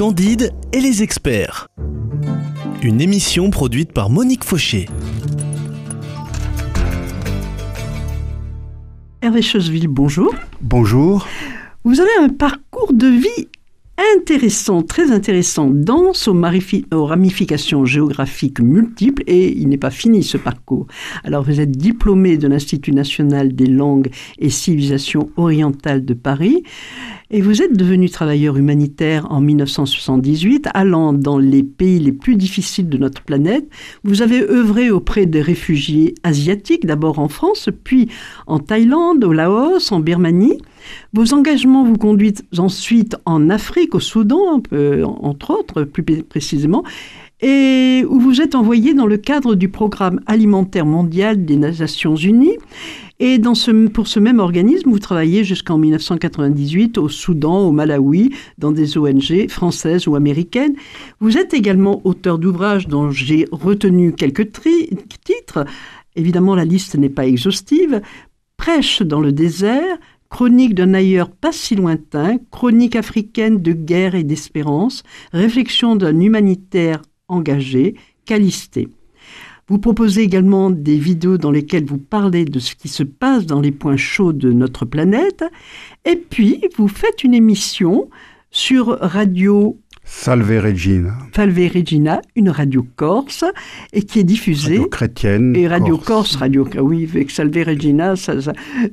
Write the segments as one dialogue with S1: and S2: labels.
S1: Candide et les experts. Une émission produite par Monique Fauché.
S2: Hervé Choseville, bonjour.
S3: Bonjour.
S2: Vous avez un parcours de vie intéressant, très intéressant, dense aux, ramifications géographiques multiples et il n'est pas fini ce parcours. Alors vous êtes diplômé de l'Institut national des langues et civilisations orientales de Paris et vous êtes devenu travailleur humanitaire en 1978, allant dans les pays les plus difficiles de notre planète. Vous avez œuvré auprès des réfugiés asiatiques, d'abord en France, puis en Thaïlande, au Laos, en Birmanie. Vos engagements vous conduisent ensuite en Afrique, au Soudan, entre autres, plus précisément, et où vous êtes envoyé dans le cadre du programme alimentaire mondial des Nations Unies. Et pour ce même organisme, vous travaillez jusqu'en 1998 au Soudan, au Malawi, dans des ONG françaises ou américaines. Vous êtes également auteur d'ouvrages dont j'ai retenu quelques titres. Évidemment, la liste n'est pas exhaustive. Prêche dans le désert, Chronique d'un ailleurs pas si lointain, chronique africaine de guerre et d'espérance, réflexion d'un humanitaire engagé, Calisté. Vous proposez également des vidéos dans lesquelles vous parlez de ce qui se passe dans les points chauds de notre planète. Et puis, vous faites une émission sur Radio
S3: Salve Regina.
S2: Salve Regina, une radio corse, et qui est diffusée.
S3: Radio chrétienne.
S2: Et Radio Corse, radio, oui, avec Salve Regina, ça,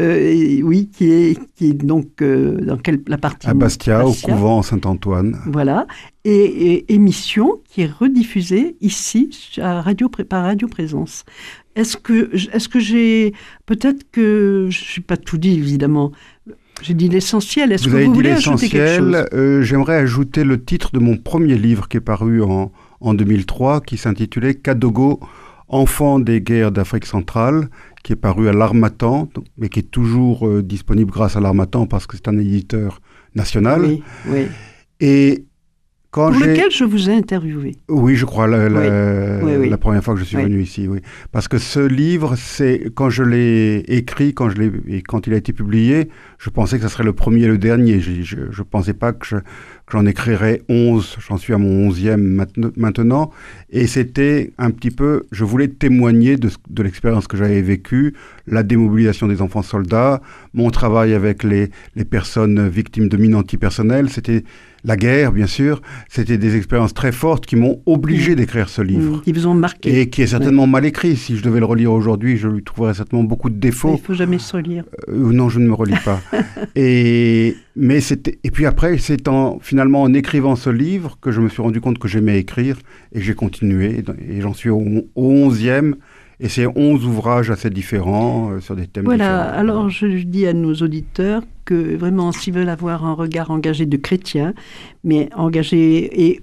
S2: euh, oui, qui est, qui est donc euh, dans quelle, la partie
S3: À Bastia, au couvent Saint-Antoine.
S2: Voilà. Et, émission qui est rediffusée ici à radio, par Radio Présence. Est-ce que, est-ce que j'ai. Peut-être que. Je n'ai pas tout dit, évidemment. J'ai dit l'essentiel. Est-ce que vous voulez ajouter quelque chose
S3: euh, J'aimerais ajouter le titre de mon premier livre qui est paru en, en 2003, qui s'intitulait Kadogo, enfant des guerres d'Afrique centrale, qui est paru à l'Armatan, mais qui est toujours euh, disponible grâce à l'Armatan parce que c'est un éditeur national.
S2: Oui, oui.
S3: Et
S2: pour lequel je vous ai interviewé.
S3: Oui, je crois, la, la, première fois que je suis venu ici, oui. Parce que ce livre, c'est quand je l'ai écrit, quand, je et quand il a été publié, je pensais que ce serait le premier et le dernier. Je ne pensais pas que, j'en écrirais 11, j'en suis à mon 11e maintenant. Et c'était un petit peu, je voulais témoigner de, de l'expérience que j'avais vécue, la démobilisation des enfants soldats, mon travail avec les, les personnes victimes de mines antipersonnelles. C'était la guerre, bien sûr, c'était des expériences très fortes qui m'ont obligé mmh. d'écrire ce livre.
S2: Mmh, qui vous ont marqué.
S3: Et qui est certainement mal écrit. Si je devais le relire aujourd'hui, je lui trouverais certainement beaucoup de défauts.
S2: Il ne faut jamais se relire.
S3: Euh, non, je ne me relis pas. et, mais et puis après, c'est en, finalement en écrivant ce livre que je me suis rendu compte que j'aimais écrire et j'ai continué. Et j'en suis au, au 11e. Et c'est 11 ouvrages assez différents euh, sur des thèmes
S2: voilà,
S3: différents.
S2: alors je dis à nos auditeurs que vraiment, s'ils veulent avoir un regard engagé de chrétien, mais engagé et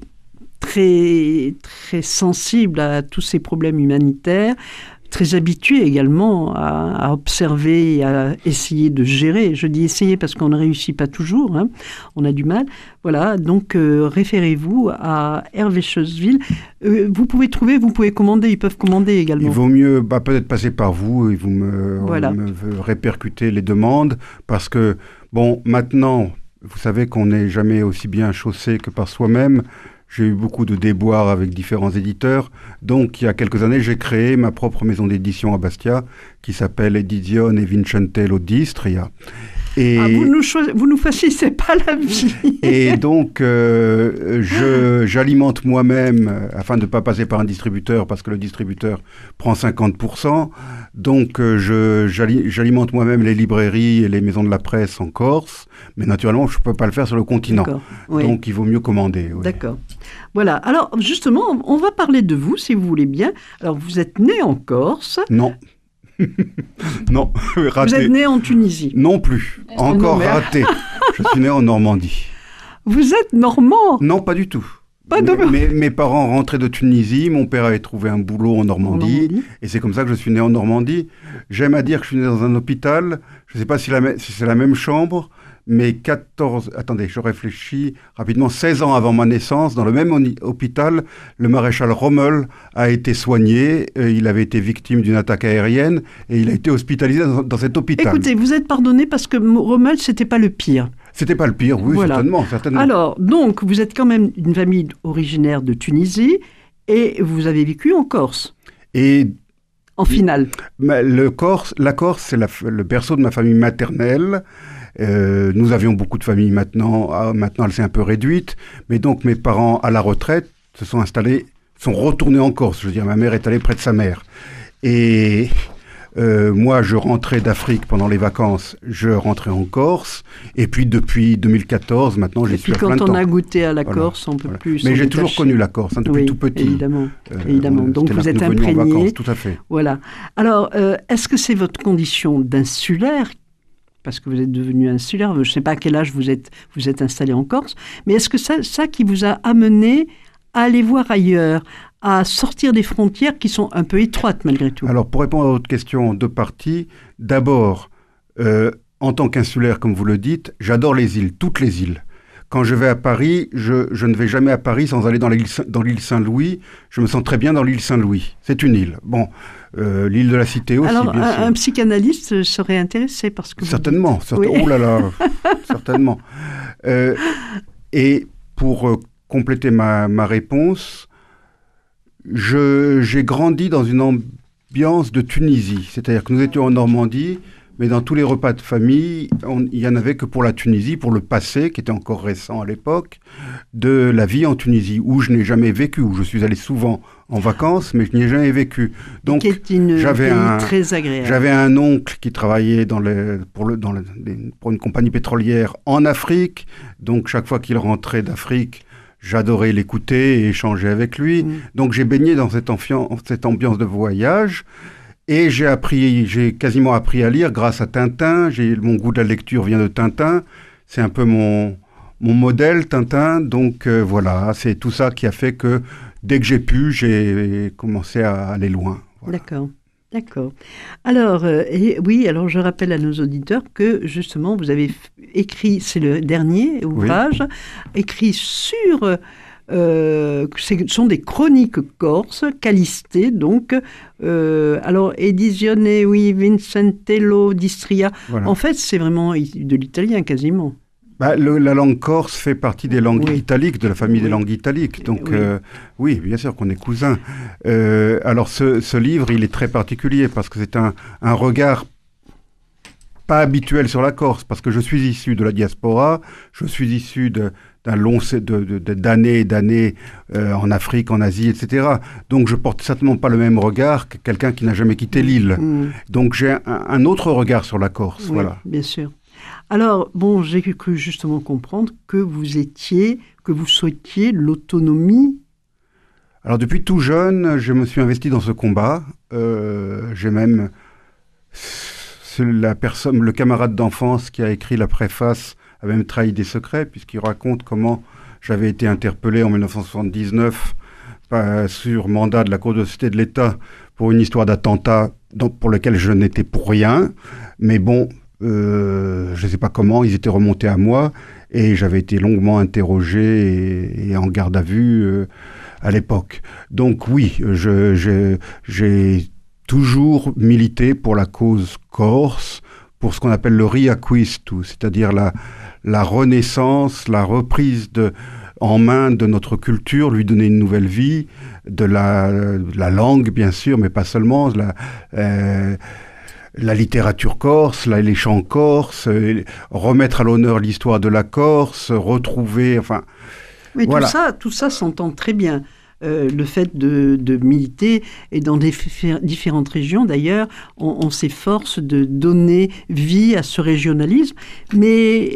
S2: très, très sensible à tous ces problèmes humanitaires, très habitué également à, observer et à essayer de gérer. Je dis essayer parce qu'on ne réussit pas toujours, hein. on a du mal. Voilà, donc euh, référez-vous à Hervé Choseville. Euh, vous pouvez trouver, vous pouvez commander, ils peuvent commander également.
S3: Il vaut mieux bah, peut-être passer par vous et vous me, voilà. me répercuter les demandes parce que, bon, maintenant, vous savez qu'on n'est jamais aussi bien chaussé que par soi-même. J'ai eu beaucoup de déboires avec différents éditeurs. Donc, il y a quelques années, j'ai créé ma propre maison d'édition à Bastia qui s'appelle Edizione Vincentello d'Istria.
S2: Et ah, vous nous vous nous facilitez pas la vie.
S3: et donc, euh, je, j'alimente moi-même, euh, afin de ne pas passer par un distributeur, parce que le distributeur prend 50%. Donc, euh, je, j'alimente moi-même les librairies et les maisons de la presse en Corse. Mais naturellement, je ne peux pas le faire sur le continent. Donc, il vaut mieux commander.
S2: D'accord. Voilà. Alors, justement, on va parler de vous, si vous voulez bien. Alors, vous êtes né en Corse.
S3: Non. non,
S2: raté. Vous êtes né en Tunisie
S3: Non plus. Encore raté. Je suis né en Normandie.
S2: Vous êtes normand?
S3: Non, pas du tout. Pas de... mes, parents rentraient de Tunisie, mon père avait trouvé un boulot en Normandie, et c'est comme ça que je suis né en Normandie. J'aime à dire que je suis né dans un hôpital, je ne sais pas si, si c'est la même chambre, mais 14, attendez, je réfléchis rapidement, 16 ans avant ma naissance, dans le même hôpital, le maréchal Rommel a été soigné. Euh, il avait été victime d'une attaque aérienne et il a été hospitalisé dans, cet hôpital.
S2: Écoutez, vous êtes pardonné parce que Rommel, c'était pas le pire.
S3: C'était pas le pire, oui, certainement, certainement.
S2: Alors, donc, vous êtes quand même une famille originaire de Tunisie et vous avez vécu en Corse.
S3: Et
S2: en finale.
S3: Le Corse, la Corse, c'est le berceau de ma famille maternelle. Euh, nous avions beaucoup de familles maintenant. Ah, maintenant, elle s'est un peu réduite. Mais donc, mes parents, à la retraite, se sont installés, sont retournés en Corse. Je veux dire, ma mère est allée près de sa mère. Et euh, moi, je rentrais d'Afrique pendant les vacances, je rentrais en Corse. Et puis depuis 2014, maintenant, j'y suis
S2: à
S3: plein
S2: de temps.
S3: quand on
S2: a goûté à la Corse, on peut plus.
S3: Mais j'ai toujours connu la Corse, hein, depuis tout petit.
S2: Évidemment, euh, évidemment. Donc vous êtes imprégné.
S3: tout à fait.
S2: Voilà. Alors, euh, est-ce que c'est votre condition d'insulaire? Parce que vous êtes devenu insulaire, je ne sais pas à quel âge vous êtes, vous êtes installé en Corse, mais est-ce que ça, ça qui vous a amené à aller voir ailleurs, à sortir des frontières qui sont un peu étroites malgré tout
S3: Alors pour répondre à votre question en deux parties, d'abord, euh, en tant qu'insulaire, comme vous le dites, j'adore les îles, toutes les îles. Quand je vais à Paris, je, je ne vais jamais à Paris sans aller dans l'île Saint-Louis. Je me sens très bien dans l'île Saint-Louis. C'est une île. Bon, euh, l'île de la Cité aussi.
S2: Alors,
S3: bien
S2: un,
S3: sûr.
S2: un, psychanalyste serait intéressé parce que.
S3: Certainement. Oh là là, certainement. Euh, et pour compléter ma, ma réponse, j'ai grandi dans une ambiance de Tunisie. C'est-à-dire que nous étions en Normandie, mais dans tous les repas de famille, il y en avait que pour la Tunisie, pour le passé, qui était encore récent à l'époque, de la vie en Tunisie, où je n'ai jamais vécu, où je suis allé souvent en vacances, mais je n'y ai jamais vécu.
S2: Donc, j'avais un très agréable.
S3: J'avais un oncle qui travaillait dans le, pour, le, dans le, pour une compagnie pétrolière en Afrique. Donc chaque fois qu'il rentrait d'Afrique, J'adorais l'écouter et échanger avec lui. Mm. Donc j'ai baigné dans cette, cette, ambiance de voyage. Et j'ai appris, j'ai quasiment appris à lire grâce à Tintin. J'ai mon goût de la lecture vient de Tintin. C'est un peu mon mon modèle Tintin. Donc euh, voilà, c'est tout ça qui a fait que dès que j'ai pu, j'ai commencé à aller loin.
S2: D'accord. D'accord. Alors, euh, oui, alors je rappelle à nos auditeurs que justement, vous avez écrit, c'est le dernier ouvrage, écrit sur. Euh, ce sont des chroniques corses, calistées, donc. Euh, alors, Edizione, oui, Vincentello d'Istria. En fait, c'est vraiment de l'italien quasiment.
S3: Bah, la langue corse fait partie des langues italiques, de la famille des langues italiques. Donc, oui, euh, oui bien sûr qu'on est cousins. Euh, alors, ce, ce, livre, il est très particulier parce que c'est un, un, regard pas habituel sur la Corse, parce que je suis issu de la diaspora, je suis issu d'un long d'années et d'années euh, en Afrique, en Asie, etc. Donc je porte certainement pas le même regard que quelqu'un qui n'a jamais quitté l'île. Mm. Donc j'ai un, un, autre regard sur la Corse,
S2: oui,
S3: voilà.
S2: Bien sûr. Alors, bon, j'ai cru justement comprendre que vous étiez, que vous souhaitiez l'autonomie.
S3: Alors, depuis tout jeune, je me suis investi dans ce combat. Euh, j'ai même. La personne, le camarade d'enfance qui a écrit la préface a même trahi des secrets, puisqu'il raconte comment j'avais été interpellé en 1979 sur mandat de la Cour de Société de l'État pour une histoire d'attentat pour lequel je n'étais pour rien. Mais bon, euh, je ne sais pas comment, ils étaient remontés à moi et j'avais été longuement interrogé et, en garde à vue euh, à l'époque. Donc oui, j'ai toujours milité pour la cause corse, pour ce qu'on appelle le riacquisto, c'est-à-dire la, la renaissance, la reprise de, en main de notre culture, lui donner une nouvelle vie, de la, la langue bien sûr, mais pas seulement, la, euh, la littérature corse, les chants corses, euh, remettre à l'honneur l'histoire de la Corse, retrouver, enfin.
S2: Mais tout ça, tout ça s'entend très bien. Euh, le fait de, militer et dans des différentes régions d'ailleurs, on, s'efforce de donner vie à ce régionalisme, mais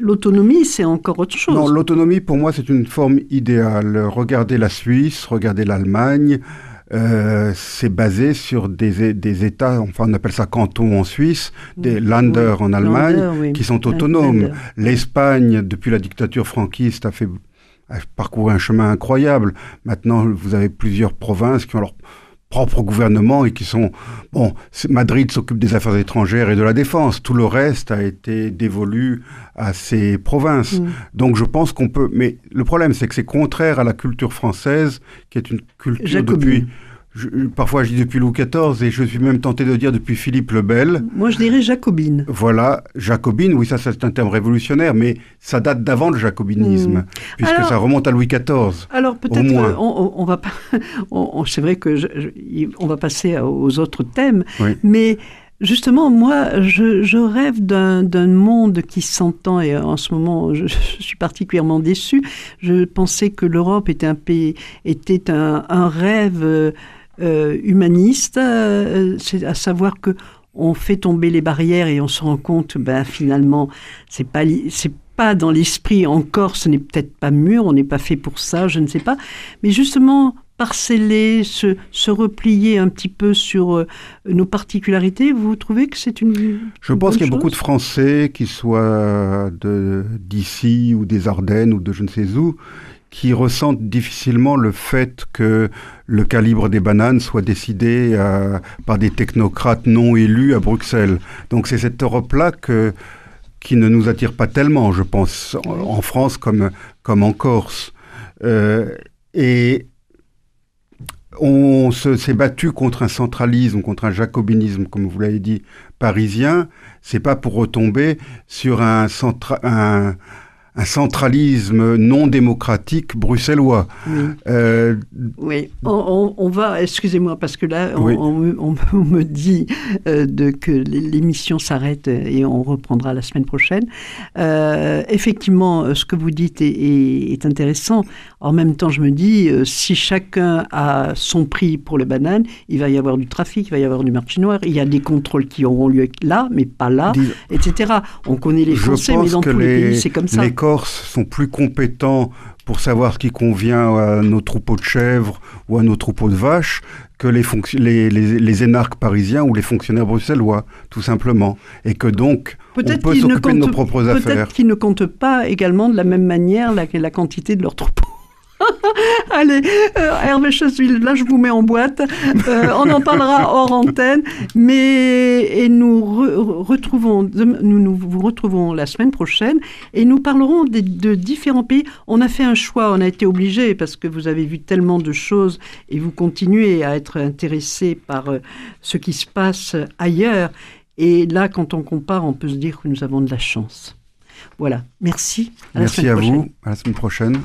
S2: l'autonomie c'est encore autre chose.
S3: Non, l'autonomie pour moi c'est une forme idéale. Regardez la Suisse, regardez l'Allemagne. Euh, c'est basé sur des, des, États, enfin on appelle ça cantons en Suisse, des Länder en Allemagne, qui sont autonomes. L'Espagne, depuis la dictature franquiste, a fait a parcouru un chemin incroyable. Maintenant, vous avez plusieurs provinces qui ont leur propre gouvernement et qui sont... Bon, Madrid s'occupe des affaires étrangères et de la défense. Tout le reste a été dévolu à ces provinces. Mm. Donc je pense qu'on peut... Mais le problème, c'est que c'est contraire à la culture française, qui est une culture depuis parfois je dis depuis Louis XIV et je suis même tenté de dire depuis Philippe le Bel.
S2: Moi je dirais jacobine.
S3: Voilà, jacobine, oui ça c'est un terme révolutionnaire, mais ça date d'avant le jacobinisme, hmm. puisque ça remonte à Louis XIV.
S2: Alors peut-être on, on, va pas, c'est vrai que on va passer aux autres thèmes, mais Justement, moi, je, rêve d'un monde qui s'entend et en ce moment, je, suis particulièrement déçu. Je pensais que l'Europe était un pays, était un, rêve euh, euh, humaniste, euh, c'est à savoir que on fait tomber les barrières et on se rend compte, ben finalement, c'est pas c'est pas dans l'esprit encore, ce n'est peut-être pas mûr, on n'est pas fait pour ça, je ne sais pas. Mais justement, parceller, se, se replier un petit peu sur euh, nos particularités, vous trouvez que c'est une.
S3: Je pense qu'il y a beaucoup de Français, qui soient d'ici ou des Ardennes ou de je ne sais où, qui ressentent difficilement le fait que le calibre des bananes soit décidé euh, par des technocrates non élus à Bruxelles. Donc c'est cette Europe-là qui ne nous attire pas tellement, je pense, en, France comme, comme en Corse. Euh, et on s'est battu contre un centralisme, contre un jacobinisme, comme vous l'avez dit, parisien. C'est pas pour retomber sur un, un, un centralisme non démocratique bruxellois.
S2: Oui, euh, oui. On, va, excusez-moi, parce que là, on, me dit euh, de, que l'émission s'arrête et on reprendra la semaine prochaine. Euh, effectivement, ce que vous dites est, intéressant. En même temps, je me dis, si chacun a son prix pour les bananes, il va y avoir du trafic, il va y avoir du marché noir, il y a des contrôles qui auront lieu là, mais pas là, etc. On connaît les Français, mais dans tous les, pays, c'est comme ça.
S3: Corses sont plus compétents pour savoir ce qui convient à nos troupeaux de chèvres ou à nos troupeaux de vaches que les, les, les, énarques parisiens ou les fonctionnaires bruxellois, tout simplement. Et que donc, on peut s'occuper de nos propres affaires.
S2: Peut-être qu'ils ne comptent pas également de la même manière la, la quantité de leurs troupeaux. Allez, euh, Hervé Chasville, là je vous mets en boîte. Euh, on en parlera hors antenne, mais et nous retrouvons, nous, nous vous retrouvons la semaine prochaine et nous parlerons de, de, différents pays. On a fait un choix, on a été obligé parce que vous avez vu tellement de choses et vous continuez à être intéressé par euh, ce qui se passe ailleurs. Et là, quand on compare, on peut se dire que nous avons de la chance. Voilà. Merci.
S3: Merci à vous. À la semaine prochaine.